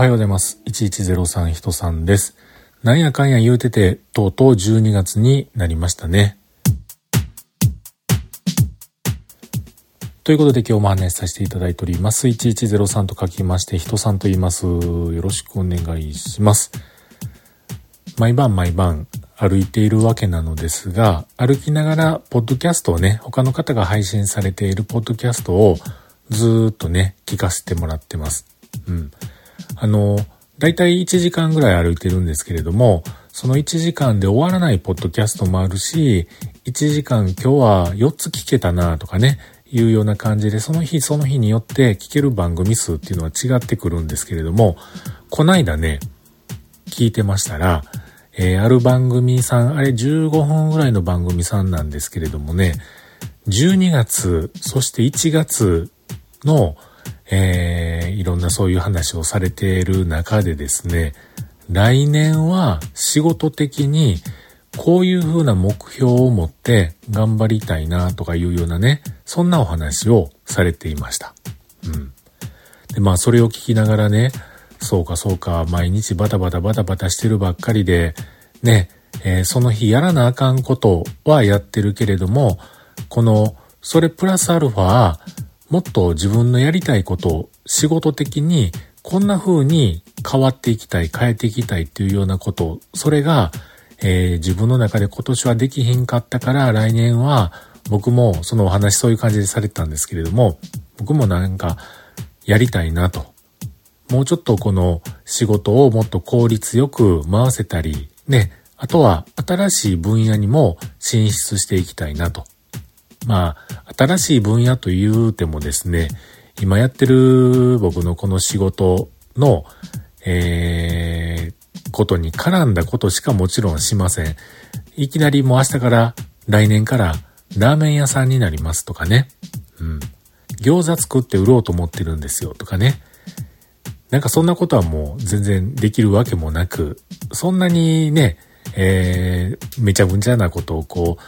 おはようございます。1103人さんです。なんやかんや言うてて、とうとう12月になりましたね。ということで今日も話させていただいております。1103と書きまして、人さんと言います。よろしくお願いします。毎晩毎晩歩いているわけなのですが、歩きながら、ポッドキャストをね、他の方が配信されているポッドキャストをずーっとね、聞かせてもらってます。うん。あの、だいたい1時間ぐらい歩いてるんですけれども、その1時間で終わらないポッドキャストもあるし、1時間今日は4つ聞けたなとかね、いうような感じで、その日その日によって聞ける番組数っていうのは違ってくるんですけれども、こないだね、聞いてましたら、えー、ある番組さん、あれ15分ぐらいの番組さんなんですけれどもね、12月、そして1月の、えー、いろんなそういう話をされている中でですね、来年は仕事的にこういうふうな目標を持って頑張りたいなとかいうようなね、そんなお話をされていました。うん。で、まあそれを聞きながらね、そうかそうか、毎日バタバタバタバタしてるばっかりで、ね、えー、その日やらなあかんことはやってるけれども、この、それプラスアルファ、もっと自分のやりたいことを仕事的にこんな風に変わっていきたい、変えていきたいっていうようなこと、それが、えー、自分の中で今年はできひんかったから来年は僕もそのお話そういう感じでされてたんですけれども、僕もなんかやりたいなと。もうちょっとこの仕事をもっと効率よく回せたり、ね、あとは新しい分野にも進出していきたいなと。まあ、新しい分野と言うてもですね、今やってる僕のこの仕事の、えー、ことに絡んだことしかもちろんしません。いきなりもう明日から来年からラーメン屋さんになりますとかね。うん。餃子作って売ろうと思ってるんですよとかね。なんかそんなことはもう全然できるわけもなく、そんなにね、えー、めちゃくちゃなことをこう、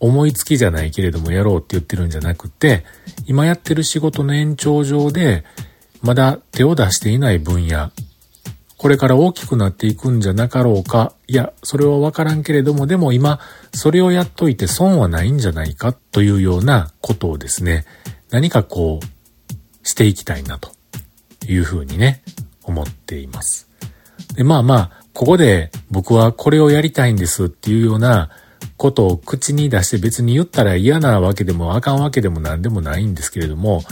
思いつきじゃないけれどもやろうって言ってるんじゃなくて、今やってる仕事の延長上で、まだ手を出していない分野、これから大きくなっていくんじゃなかろうか、いや、それはわからんけれども、でも今、それをやっといて損はないんじゃないかというようなことをですね、何かこう、していきたいなというふうにね、思っています。で、まあまあ、ここで僕はこれをやりたいんですっていうようなことを口に出して別に言ったら嫌なわけでもあかんわけでも何でもないんですけれども、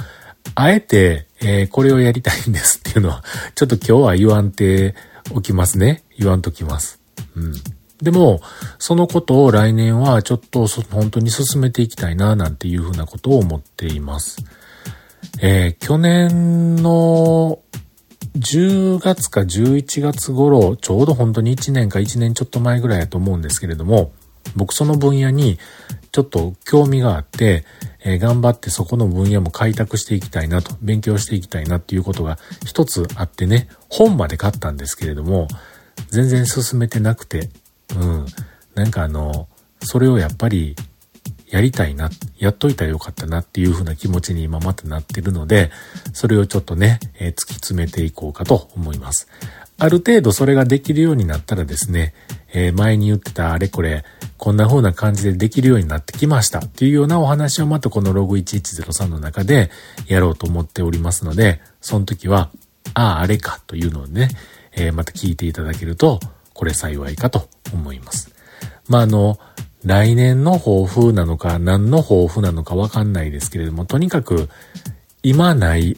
あえて、えー、これをやりたいんですっていうのは、ちょっと今日は言わんておきますね。言わんときます。うん。でも、そのことを来年はちょっと本当に進めていきたいな、なんていうふうなことを思っています。えー、去年の10月か11月頃、ちょうど本当に1年か1年ちょっと前ぐらいだと思うんですけれども、僕その分野にちょっと興味があって、えー、頑張ってそこの分野も開拓していきたいなと、勉強していきたいなっていうことが一つあってね、本まで買ったんですけれども、全然進めてなくて、うん。なんかあの、それをやっぱりやりたいな、やっといたらよかったなっていう風な気持ちに今またなってるので、それをちょっとね、えー、突き詰めていこうかと思います。ある程度それができるようになったらですね、えー、前に言ってたあれこれ、こんな風な感じでできるようになってきましたっていうようなお話をまたこのログ1103の中でやろうと思っておりますので、その時は、ああ、あれかというのをね、えー、また聞いていただけると、これ幸いかと思います。まあ、あの、来年の抱負なのか、何の抱負なのかわかんないですけれども、とにかく、今ない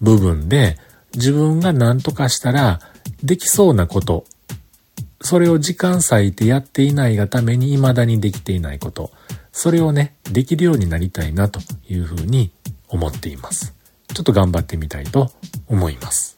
部分で、自分が何とかしたら、できそうなこと、それを時間割いてやっていないがために未だにできていないこと、それをね、できるようになりたいなというふうに思っています。ちょっと頑張ってみたいと思います。